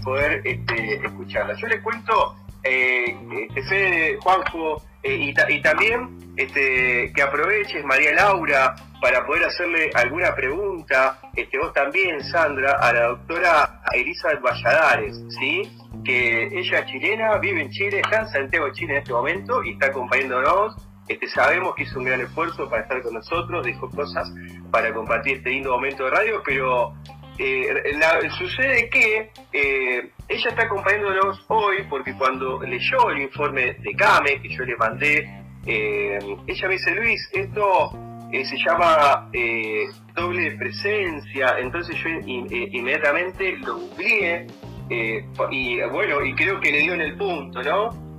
poder este, escucharla. Yo les cuento, eh, este, Fede, Juanjo, eh, y, también este, que aproveches, María Laura, para poder hacerle alguna pregunta, este, vos también, Sandra, a la doctora Elizabeth Valladares, ¿sí? que ella es chilena, vive en Chile, está en Santiago Chile en este momento y está acompañándonos. Este, sabemos que hizo un gran esfuerzo para estar con nosotros, dejó cosas para compartir este lindo momento de radio, pero eh, sucede que eh, ella está acompañándonos hoy porque cuando leyó el informe de CAME que yo le mandé, eh, ella me dice, Luis, esto se llama doble presencia, entonces yo inmediatamente lo googleé y bueno, y creo que le dio en el punto, ¿no?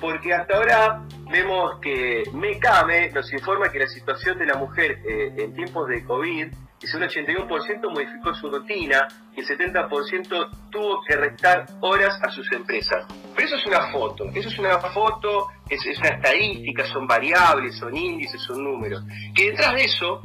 porque hasta ahora vemos que MECAME nos informa que la situación de la mujer en tiempos de COVID es un 81% modificó su rutina y el 70% tuvo que restar horas a sus empresas. Pero eso es una foto, eso es una foto, es, una estadística, son variables, son índices, son números. Que detrás de eso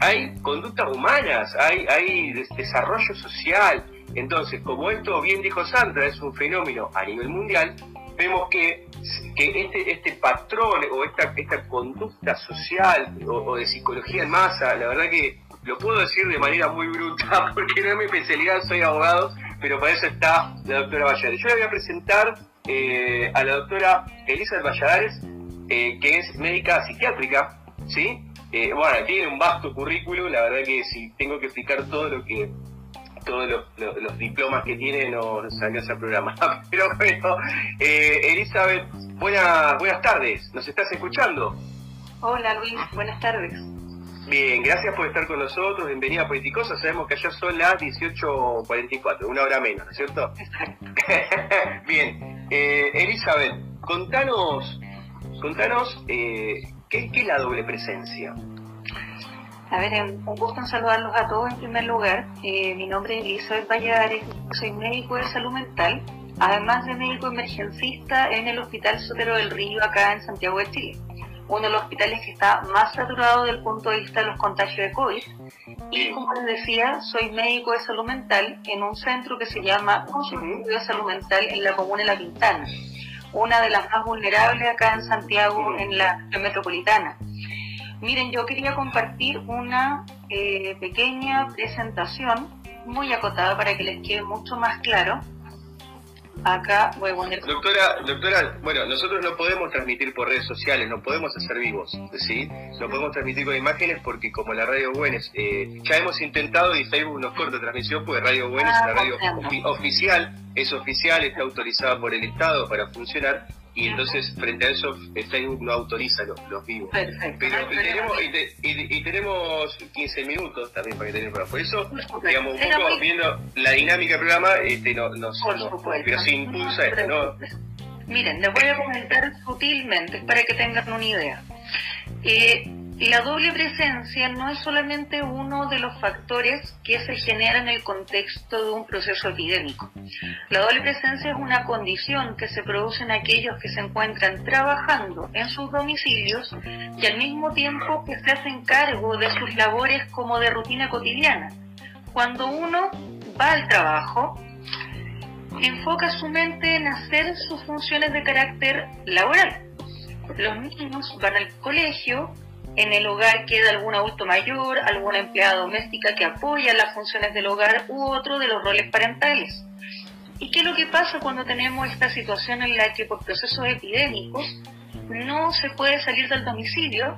hay conductas humanas, hay, hay desarrollo social. Entonces, como esto bien dijo Sandra, es un fenómeno a nivel mundial, vemos que, que este, este patrón o esta, esta conducta social o de psicología en masa, la verdad que lo puedo decir de manera muy bruta porque no es mi especialidad, soy abogado, pero para eso está la doctora Valladares. Yo le voy a presentar eh, a la doctora Elizabeth Valladares, eh, que es médica psiquiátrica, ¿sí? Eh, bueno, tiene un vasto currículum, la verdad que si tengo que explicar todo lo que todos los, diplomas que tiene no salió ese programa. Pero bueno, Elizabeth, buenas, buenas tardes, ¿nos estás escuchando? Hola Luis, buenas tardes. Bien, gracias por estar con nosotros. Bienvenida a Politicosa. Sabemos que allá son las 18.44, una hora menos, ¿no es cierto? Bien, eh, Elizabeth, contanos, contanos eh, ¿qué, es la doble presencia. A ver, un gusto en saludarlos a todos en primer lugar. Eh, mi nombre es Elizabeth Valladares, soy médico de salud mental, además de médico emergencista en el Hospital Sotero del Río, acá en Santiago de Chile uno de los hospitales que está más saturado desde el punto de vista de los contagios de COVID. Y como les decía, soy médico de salud mental en un centro que se llama Consultorio de Salud Mental en la comuna de La Pintana, una de las más vulnerables acá en Santiago, en la metropolitana. Miren, yo quería compartir una eh, pequeña presentación muy acotada para que les quede mucho más claro acá voy a poner... Doctora, doctora, bueno, nosotros no podemos transmitir por redes sociales, no podemos hacer vivos, ¿sí? No podemos transmitir con imágenes porque como la Radio Buenos, eh, ya hemos intentado y Facebook nos corta transmisión porque Radio Buenos es la ah, radio oficial, es oficial, está autorizada por el Estado para funcionar y entonces frente a eso Facebook no autoriza los, los vivos. Perfecto. Pero y tenemos, y, tenemos 15 minutos también para que tengan Por eso, digamos, un poco viendo la dinámica del programa, este, no, nos, pero se impulsa esto, ¿no? Miren, les voy a comentar sutilmente para que tengan una idea. Eh, la doble presencia no es solamente uno de los factores que se generan en el contexto de un proceso epidémico. La doble presencia es una condición que se produce en aquellos que se encuentran trabajando en sus domicilios y al mismo tiempo que se hacen cargo de sus labores como de rutina cotidiana. Cuando uno va al trabajo, enfoca su mente en hacer sus funciones de carácter laboral. Los niños van al colegio, en el hogar queda algún adulto mayor, alguna empleada doméstica que apoya las funciones del hogar u otro de los roles parentales. ¿Y qué es lo que pasa cuando tenemos esta situación en la que por procesos epidémicos no se puede salir del domicilio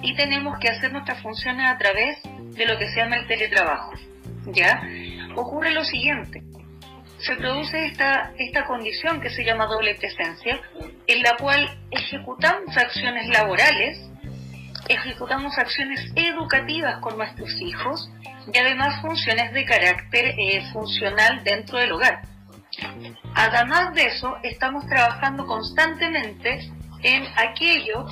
y tenemos que hacer nuestras funciones a través de lo que se llama el teletrabajo? ¿Ya? Ocurre lo siguiente. Se produce esta, esta condición que se llama doble presencia, en la cual ejecutamos acciones laborales ejecutamos acciones educativas con nuestros hijos y además funciones de carácter eh, funcional dentro del hogar. Además de eso, estamos trabajando constantemente en aquello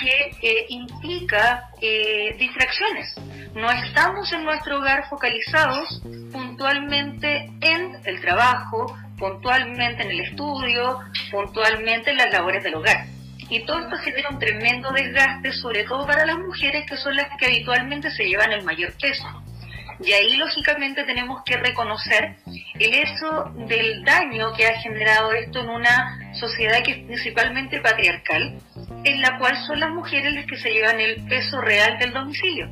que eh, implica eh, distracciones. No estamos en nuestro hogar focalizados puntualmente en el trabajo, puntualmente en el estudio, puntualmente en las labores del hogar. Y todo esto genera un tremendo desgaste, sobre todo para las mujeres, que son las que habitualmente se llevan el mayor peso. Y ahí, lógicamente, tenemos que reconocer el hecho del daño que ha generado esto en una sociedad que es principalmente patriarcal, en la cual son las mujeres las que se llevan el peso real del domicilio.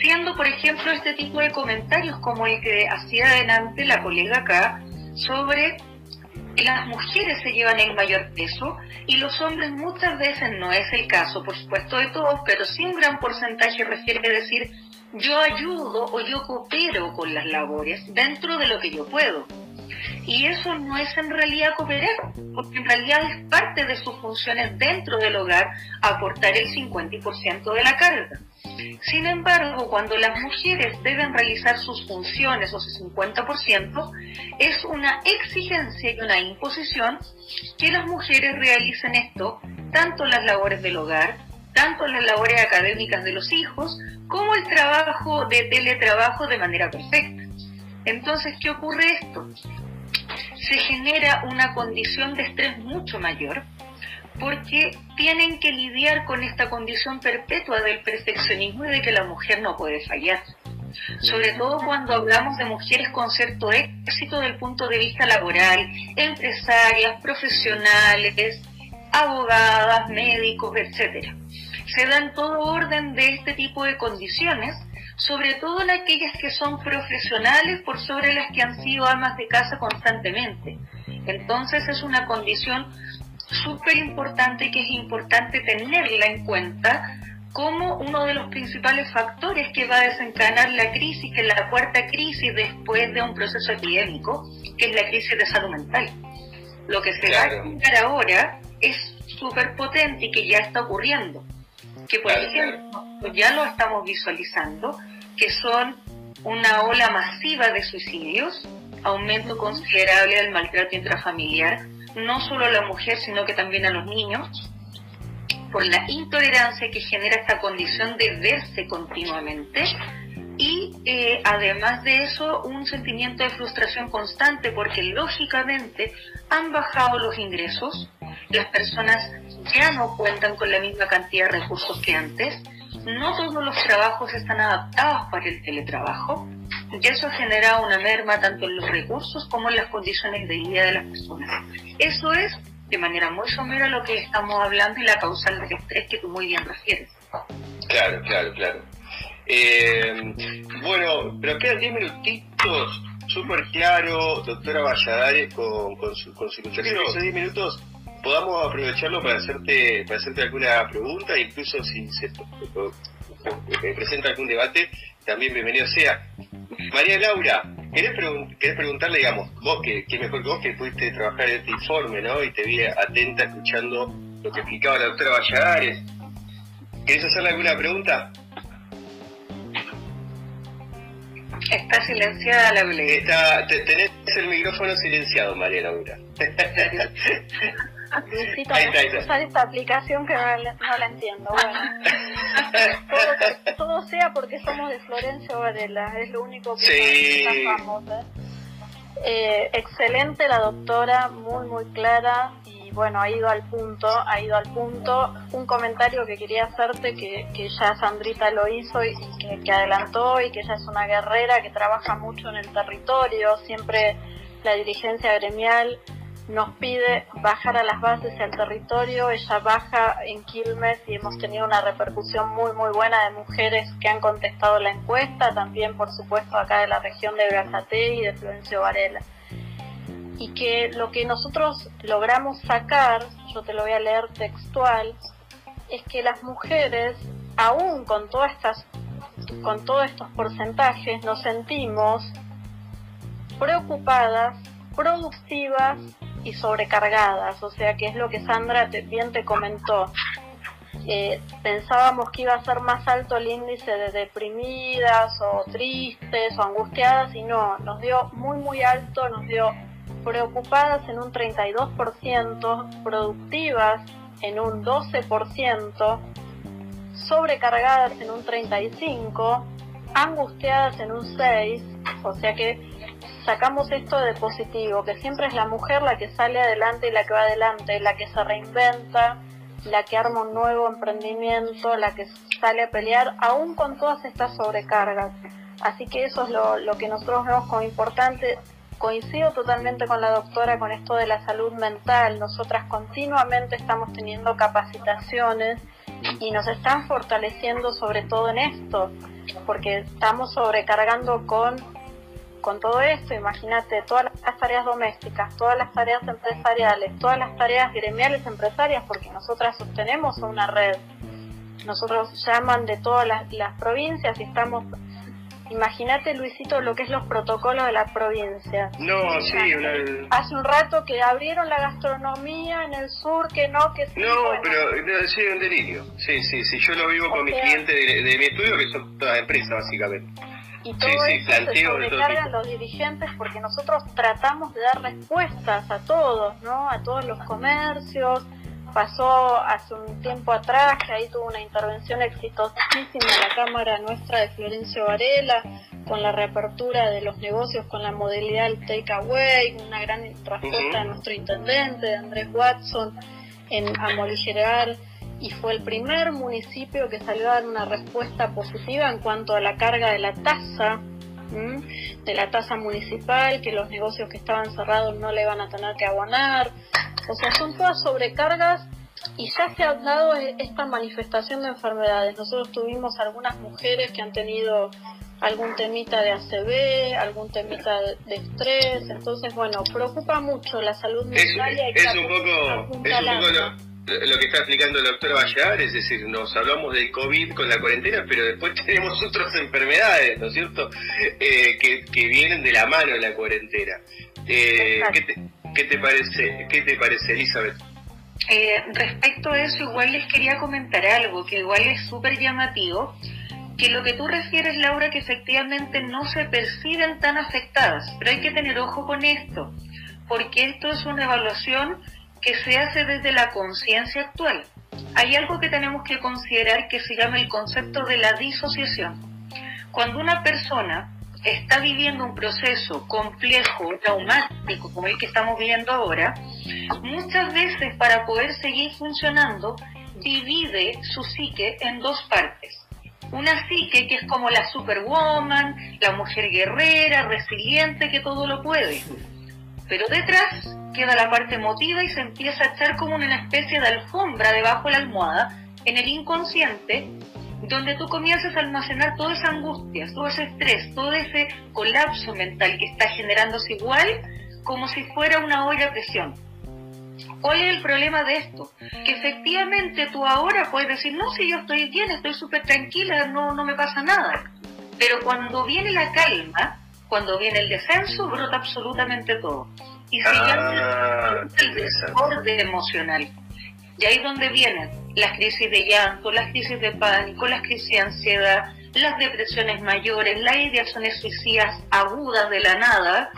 Siendo, por ejemplo, este tipo de comentarios como el que hacía adelante la colega acá sobre las mujeres se llevan el mayor peso y los hombres muchas veces no es el caso, por supuesto de todos, pero sí un gran porcentaje refiere a decir yo ayudo o yo coopero con las labores dentro de lo que yo puedo. Y eso no es en realidad cooperar, porque en realidad es parte de sus funciones dentro del hogar aportar el 50% de la carga. Sin embargo, cuando las mujeres deben realizar sus funciones o su 50%, es una exigencia y una imposición que las mujeres realicen esto, tanto las labores del hogar, tanto las labores académicas de los hijos, como el trabajo de teletrabajo de manera perfecta. Entonces, ¿qué ocurre esto? Se genera una condición de estrés mucho mayor porque tienen que lidiar con esta condición perpetua del perfeccionismo y de que la mujer no puede fallar. Sobre todo cuando hablamos de mujeres con cierto éxito desde el punto de vista laboral, empresarias, profesionales, abogadas, médicos, etcétera. Se dan todo orden de este tipo de condiciones, sobre todo en aquellas que son profesionales por sobre las que han sido amas de casa constantemente. Entonces es una condición súper importante que es importante tenerla en cuenta como uno de los principales factores que va a desencadenar la crisis, que es la cuarta crisis después de un proceso epidémico, que es la crisis de salud mental. Lo que se va a explicar ahora es súper potente y que ya está ocurriendo. Que por ejemplo, ya lo estamos visualizando, que son una ola masiva de suicidios, aumento considerable del maltrato intrafamiliar, no solo a la mujer, sino que también a los niños, por la intolerancia que genera esta condición de verse continuamente y eh, además de eso un sentimiento de frustración constante porque lógicamente han bajado los ingresos, las personas ya no cuentan con la misma cantidad de recursos que antes, no todos los trabajos están adaptados para el teletrabajo y eso genera una merma tanto en los recursos como en las condiciones de vida de las personas. Eso es, de manera muy somera, lo que estamos hablando y la causal del estrés que tú muy bien refieres. Claro, claro, claro. Eh, bueno, pero quedan 10 minutitos, súper claro, doctora Valladares, con, con su, con su Esos 10 minutos podamos aprovecharlo para hacerte para hacerte alguna pregunta, incluso si se presenta algún debate, también bienvenido sea. María Laura, ¿querés, preguntarle, digamos, vos que, mejor que vos que pudiste trabajar en este informe, ¿no? Y te vi atenta escuchando lo que explicaba la doctora Valladares. ¿Querés hacerle alguna pregunta? Está silenciada la Está, tenés el micrófono silenciado, María Laura. Necesito usar esta aplicación que no, la entiendo. Bueno, todo, sea porque somos de Florencia Varela, es lo único que sí. ¿eh? ¿eh? excelente la doctora, muy muy clara y bueno, ha ido al punto, ha ido al punto. Un comentario que quería hacerte que, que ya Sandrita lo hizo y que, que adelantó y que ella es una guerrera que trabaja mucho en el territorio, siempre la dirigencia gremial nos pide bajar a las bases y al territorio. Ella baja en Quilmes y hemos tenido una repercusión muy, muy buena de mujeres que han contestado la encuesta, también, por supuesto, acá de la región de Brazate y de Florencio Varela. Y que lo que nosotros logramos sacar, yo te lo voy a leer textual, es que las mujeres, aún con todas estas con todos estos porcentajes, nos sentimos preocupadas, productivas y sobrecargadas, o sea que es lo que Sandra bien te comentó. Eh, pensábamos que iba a ser más alto el índice de deprimidas o tristes o angustiadas y no, nos dio muy muy alto, nos dio preocupadas en un 32%, productivas en un 12%, sobrecargadas en un 35%, angustiadas en un 6%, o sea que sacamos esto de positivo, que siempre es la mujer la que sale adelante y la que va adelante, la que se reinventa, la que arma un nuevo emprendimiento, la que sale a pelear, aún con todas estas sobrecargas. Así que eso es lo, lo que nosotros vemos como importante. Coincido totalmente con la doctora con esto de la salud mental. Nosotras continuamente estamos teniendo capacitaciones y nos están fortaleciendo sobre todo en esto, porque estamos sobrecargando con, con todo esto. Imagínate todas las tareas domésticas, todas las tareas empresariales, todas las tareas gremiales empresarias, porque nosotras sostenemos una red. Nosotros llaman de todas las, las provincias y estamos Imagínate, Luisito, lo que es los protocolos de la provincia. No, sí. Hace un rato que abrieron la gastronomía en el sur, que no, que sí. No, pero sí, un delirio. Sí, sí, sí. Yo lo vivo con mis clientes de, mi estudio, que son todas empresas, básicamente. Y todo eso se sobrecargan los dirigentes porque nosotros tratamos de dar respuestas a todos, ¿no? A todos los comercios, pasó hace un tiempo atrás, que ahí tuvo una intervención exitosísima en la Cámara nuestra de Florencio Varela, con la reapertura de los negocios con la modalidad del takeaway, una gran respuesta de nuestro intendente, Andrés Watson, en amoligerar y fue el primer municipio que salió a dar una respuesta positiva en cuanto a la carga de la tasa, de la tasa municipal, que los negocios que estaban cerrados no le van a tener que abonar, o sea, son todas sobrecargas y ya se ha dado e-, esta manifestación de enfermedades. Nosotros tuvimos algunas mujeres que han tenido algún temita de ACV, algún temita de estrés, entonces bueno, preocupa mucho la salud mental. Es, es, un poco, es un poco lo, que está explicando el doctor Vallar, es decir, nos hablamos del COVID con la cuarentena, pero después tenemos otras enfermedades, ¿no es cierto?, eh, que, que vienen de la mano de la cuarentena. Eh, ¿qué, te, parece, ¿Qué te parece, Elizabeth? Eh, respecto a eso, igual les quería comentar algo que igual es súper llamativo, que lo que tú refieres, Laura, que efectivamente no se perciben tan afectadas, pero hay que tener ojo con esto, porque esto es una evaluación que se hace desde la conciencia actual. Hay algo que tenemos que considerar que se llama el concepto de la disociación. Cuando una persona está viviendo un proceso complejo, traumático, como el que estamos viviendo ahora, muchas veces para poder seguir funcionando, divide su psique en dos partes. Una psique que es como la superwoman, la mujer guerrera, resiliente, que todo lo puede. Pero detrás queda la parte emotiva y se empieza a echar como una especie de alfombra debajo de la almohada en el inconsciente donde tú comienzas a almacenar toda esa angustia, todo ese estrés, todo ese colapso mental que está generándose igual como si fuera una olla a presión. ¿Cuál es el problema de esto? Que efectivamente tú ahora puedes decir, no, si yo estoy bien, estoy súper tranquila, no, no me pasa nada. Pero cuando viene la calma, cuando viene el descenso, brota absolutamente todo. Y se llama ah, el desborde emocional. Y ahí es donde vienen las crisis de llanto, las crisis de pánico, las crisis de ansiedad, las depresiones mayores, las ideaciones suicidas agudas de la nada.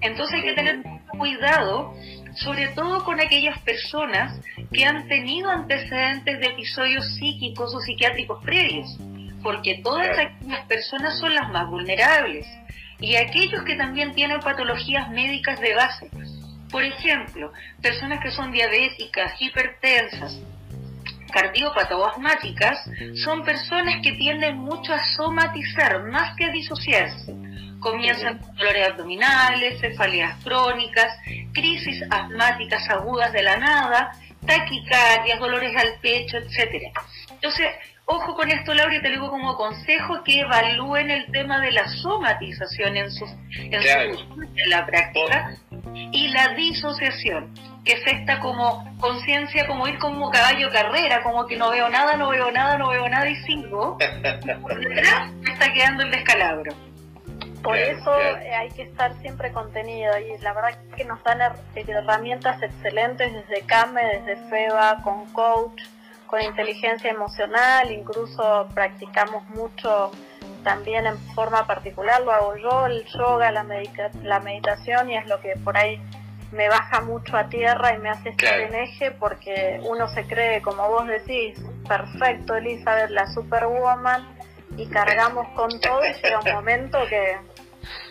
Entonces hay que tener cuidado, sobre todo con aquellas personas que han tenido antecedentes de episodios psíquicos o psiquiátricos previos, porque todas aquellas personas son las más vulnerables. Y aquellos que también tienen patologías médicas de base, por ejemplo, personas que son diabéticas, hipertensas, cardiópatas o asmáticas, son personas que tienden mucho a somatizar más que a disociarse. Comienzan con dolores abdominales, cefaleas crónicas, crisis asmáticas agudas de la nada, taquicardias, dolores al pecho, etc. Entonces, Ojo con esto, Laura, y te digo como consejo que evalúen el tema de la somatización en, sus, en, la práctica y la disociación, que afecta como conciencia, como ir como caballo carrera, como que no veo nada, no veo nada, no veo nada y sigo. Por detrás me está quedando el descalabro. Por eso hay que estar siempre contenido y la verdad que nos dan herramientas excelentes desde CAME, desde FEBA, con coach con inteligencia emocional, incluso practicamos mucho también en forma particular, lo hago yo, el yoga, la, la meditación y es lo que por ahí me baja mucho a tierra y me hace estar en eje porque uno se cree, como vos decís, perfecto Elizabeth, la superwoman y cargamos con todo y llega un momento que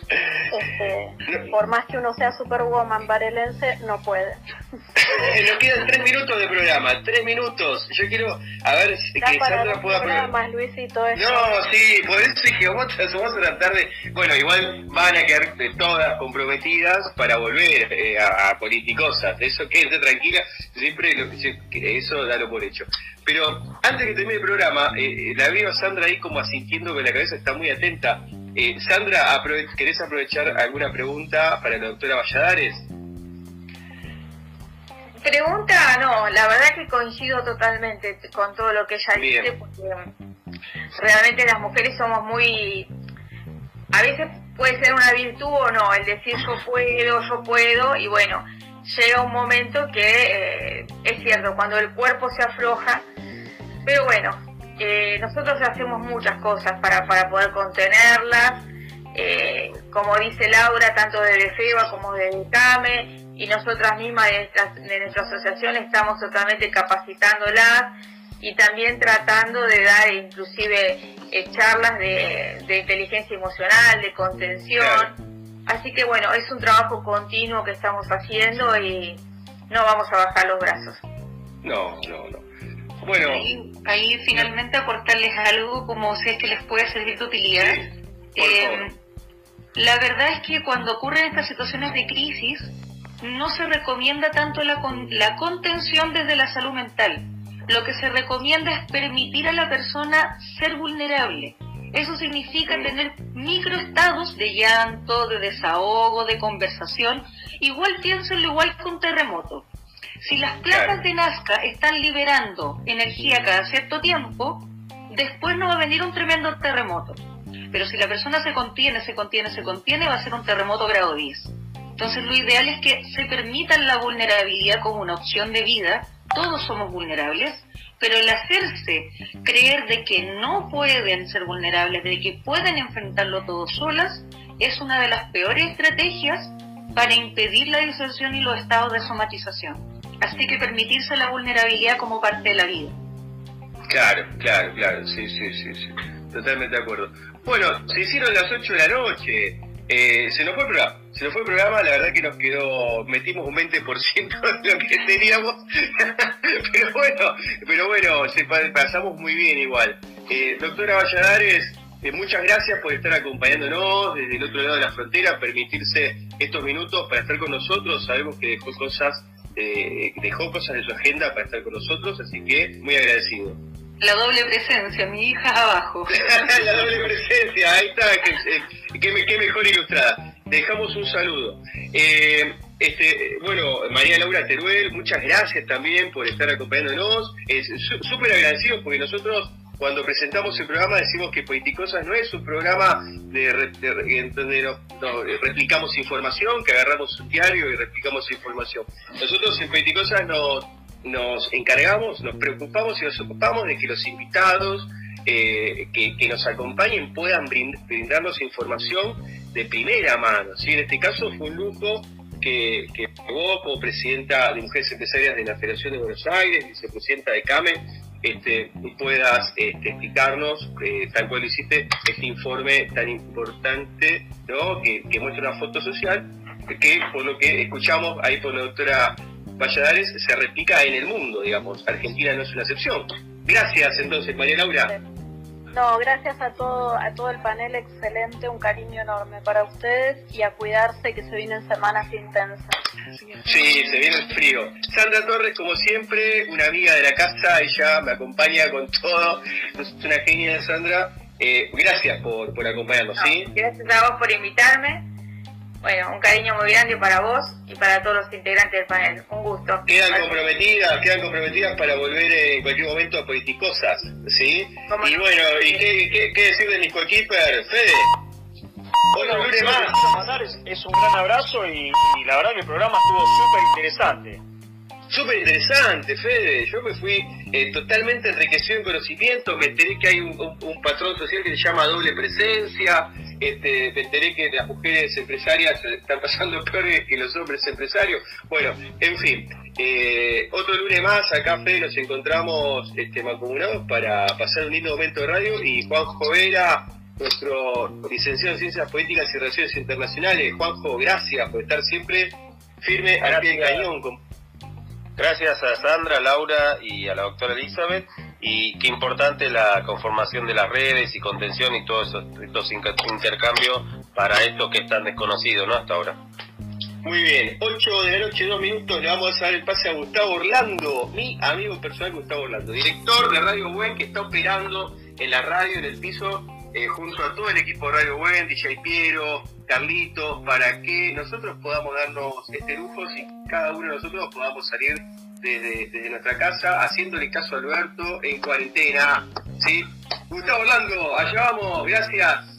este, por más que uno sea superwoman varelense, no puede. Nos quedan tres minutos de programa, tres minutos. Yo quiero, a ver si que Sandra pueda programas, Luisito. No, sí, por eso dije, vamos, a tratar de... Bueno, igual van a quedar todas comprometidas para volver eh, a, a, politicosas. Eso quédate tranquila, siempre lo, eso dalo por hecho. Pero antes que termine el programa, eh, la veo a Sandra ahí como asintiendo que la cabeza está muy atenta. Eh, Sandra, ¿querés aprovechar alguna pregunta para la doctora Valladares? Pregunta, no, la verdad que coincido totalmente con todo lo que ella dice, porque realmente las mujeres somos muy... A veces puede ser una virtud o no, el decir yo puedo, yo puedo, y bueno, llega un momento que eh, es cierto, cuando el cuerpo se afloja, pero bueno, eh, nosotros hacemos muchas cosas para, para poder contenerlas, eh, como dice Laura, tanto de FEBA como de CAME, y nosotras mismas de, de nuestra asociación estamos totalmente capacitándolas y también tratando de dar inclusive eh, charlas de, de, inteligencia emocional, de contención. Así que bueno, es un trabajo continuo que estamos haciendo y no vamos a bajar los brazos. No, no, no. Bueno. Ahí, finalmente aportarles algo como si es que les puede servir de utilidad. Eh, la verdad es que cuando ocurren estas situaciones de crisis, no se recomienda tanto la, la contención desde la salud mental. Lo que se recomienda es permitir a la persona ser vulnerable. Eso significa tener microestados de llanto, de desahogo, de conversación. Igual piénsenlo igual que un terremoto. Si las placas de Nazca están liberando energía cada cierto tiempo, después no va a venir un tremendo terremoto. Pero si la persona se contiene, se contiene, se contiene, va a ser un terremoto grado 10. Entonces lo ideal es que se permitan la vulnerabilidad como una opción de vida. Todos somos vulnerables, pero el hacerse creer de que no pueden ser vulnerables, de que pueden enfrentarlo todo solas, es una de las peores estrategias para impedir la diserción y los estados de somatización. Así que permitirse la vulnerabilidad como parte de la vida. Claro, claro, claro, sí, sí, sí, sí. Totalmente de acuerdo. Bueno, se hicieron las 8 de la noche. Eh, se nos fue el programa, se nos fue el programa, la verdad que nos quedó, metimos un 20% de lo que teníamos, pero bueno, pero bueno, se pasamos muy bien igual. Eh, doctora Valladares, eh, muchas gracias por estar acompañándonos desde el otro lado de la frontera, permitirse estos minutos para estar con nosotros, sabemos que dejó cosas, dejó cosas de su agenda para estar con nosotros, así que muy agradecido. La doble presencia, mi hija abajo. la doble presencia, ahí está, qué, mejor ilustrada. Dejamos un saludo. Eh, este, bueno, María Laura Teruel, muchas gracias también por estar acompañándonos. Súper agradecidos porque nosotros cuando presentamos el programa decimos que Politicosas no es un programa de, donde replicamos información, que agarramos un diario y replicamos información. Nosotros en Politicosas nos nos encargamos, nos preocupamos y nos ocupamos de que los invitados eh, que, nos acompañen puedan brindarnos información de primera mano. ¿sí? En este caso fue un lujo que, que vos, como presidenta de Mujeres Empresarias de la Federación de Buenos Aires, vicepresidenta de CAME, este, puedas este, explicarnos, eh, tal cual hiciste, este informe tan importante ¿no? que, que muestra una foto social, que por lo que escuchamos ahí por la doctora Valladares se replica en el mundo, digamos. Argentina no es una excepción. Gracias entonces, María Laura. No, gracias a todo, a todo el panel, excelente, un cariño enorme para ustedes y a cuidarse que se vienen semanas intensas. Sí, se viene el frío. Sandra Torres, como siempre, una amiga de la casa, ella me acompaña con todo, es una genia Sandra. Eh, gracias por, por acompañarnos, ¿sí? Gracias a vos por invitarme bueno, un cariño muy grande para vos y para todos los integrantes del panel. Un gusto. Quedan comprometidas, quedan comprometidas para volver en cualquier momento a Politicosas, ¿sí? Y bueno, ¿y qué, qué, decir de mis coequiper, Fede? Bueno, lunes más. Es un gran abrazo y, la verdad que el programa estuvo súper interesante. Súper interesante, Fede. Yo me fui eh, totalmente enriquecido en conocimiento. Me enteré que hay un, un, patrón social que se llama doble presencia. Este, me enteré que las mujeres empresarias están pasando peor que los hombres empresarios. Bueno, en fin, eh, otro lunes más, acá Fede nos encontramos este, mancomunados para pasar un lindo momento de radio y Juan Jovera nuestro licenciado en Ciencias Políticas y Relaciones Internacionales. Juanjo, gracias por estar siempre firme al pie del cañón. Gracias a Sandra, Laura y a la doctora Elizabeth. Y qué importante la conformación de las redes y contención y todos estos intercambios para esto que es tan desconocido, ¿no? Hasta ahora. Muy bien, 8 de la noche, 2 minutos, le vamos a dar el pase a Gustavo Orlando, mi amigo personal Gustavo Orlando, director de Radio Buen que está operando en la radio, en el piso, eh, junto a todo el equipo de Radio Buen, DJ Piero, Carlito, para que nosotros podamos darnos este lujo y cada uno de nosotros podamos salir desde, desde nuestra casa haciéndole caso a Alberto en cuarentena. ¿sí? Gustavo Orlando, allá vamos, gracias.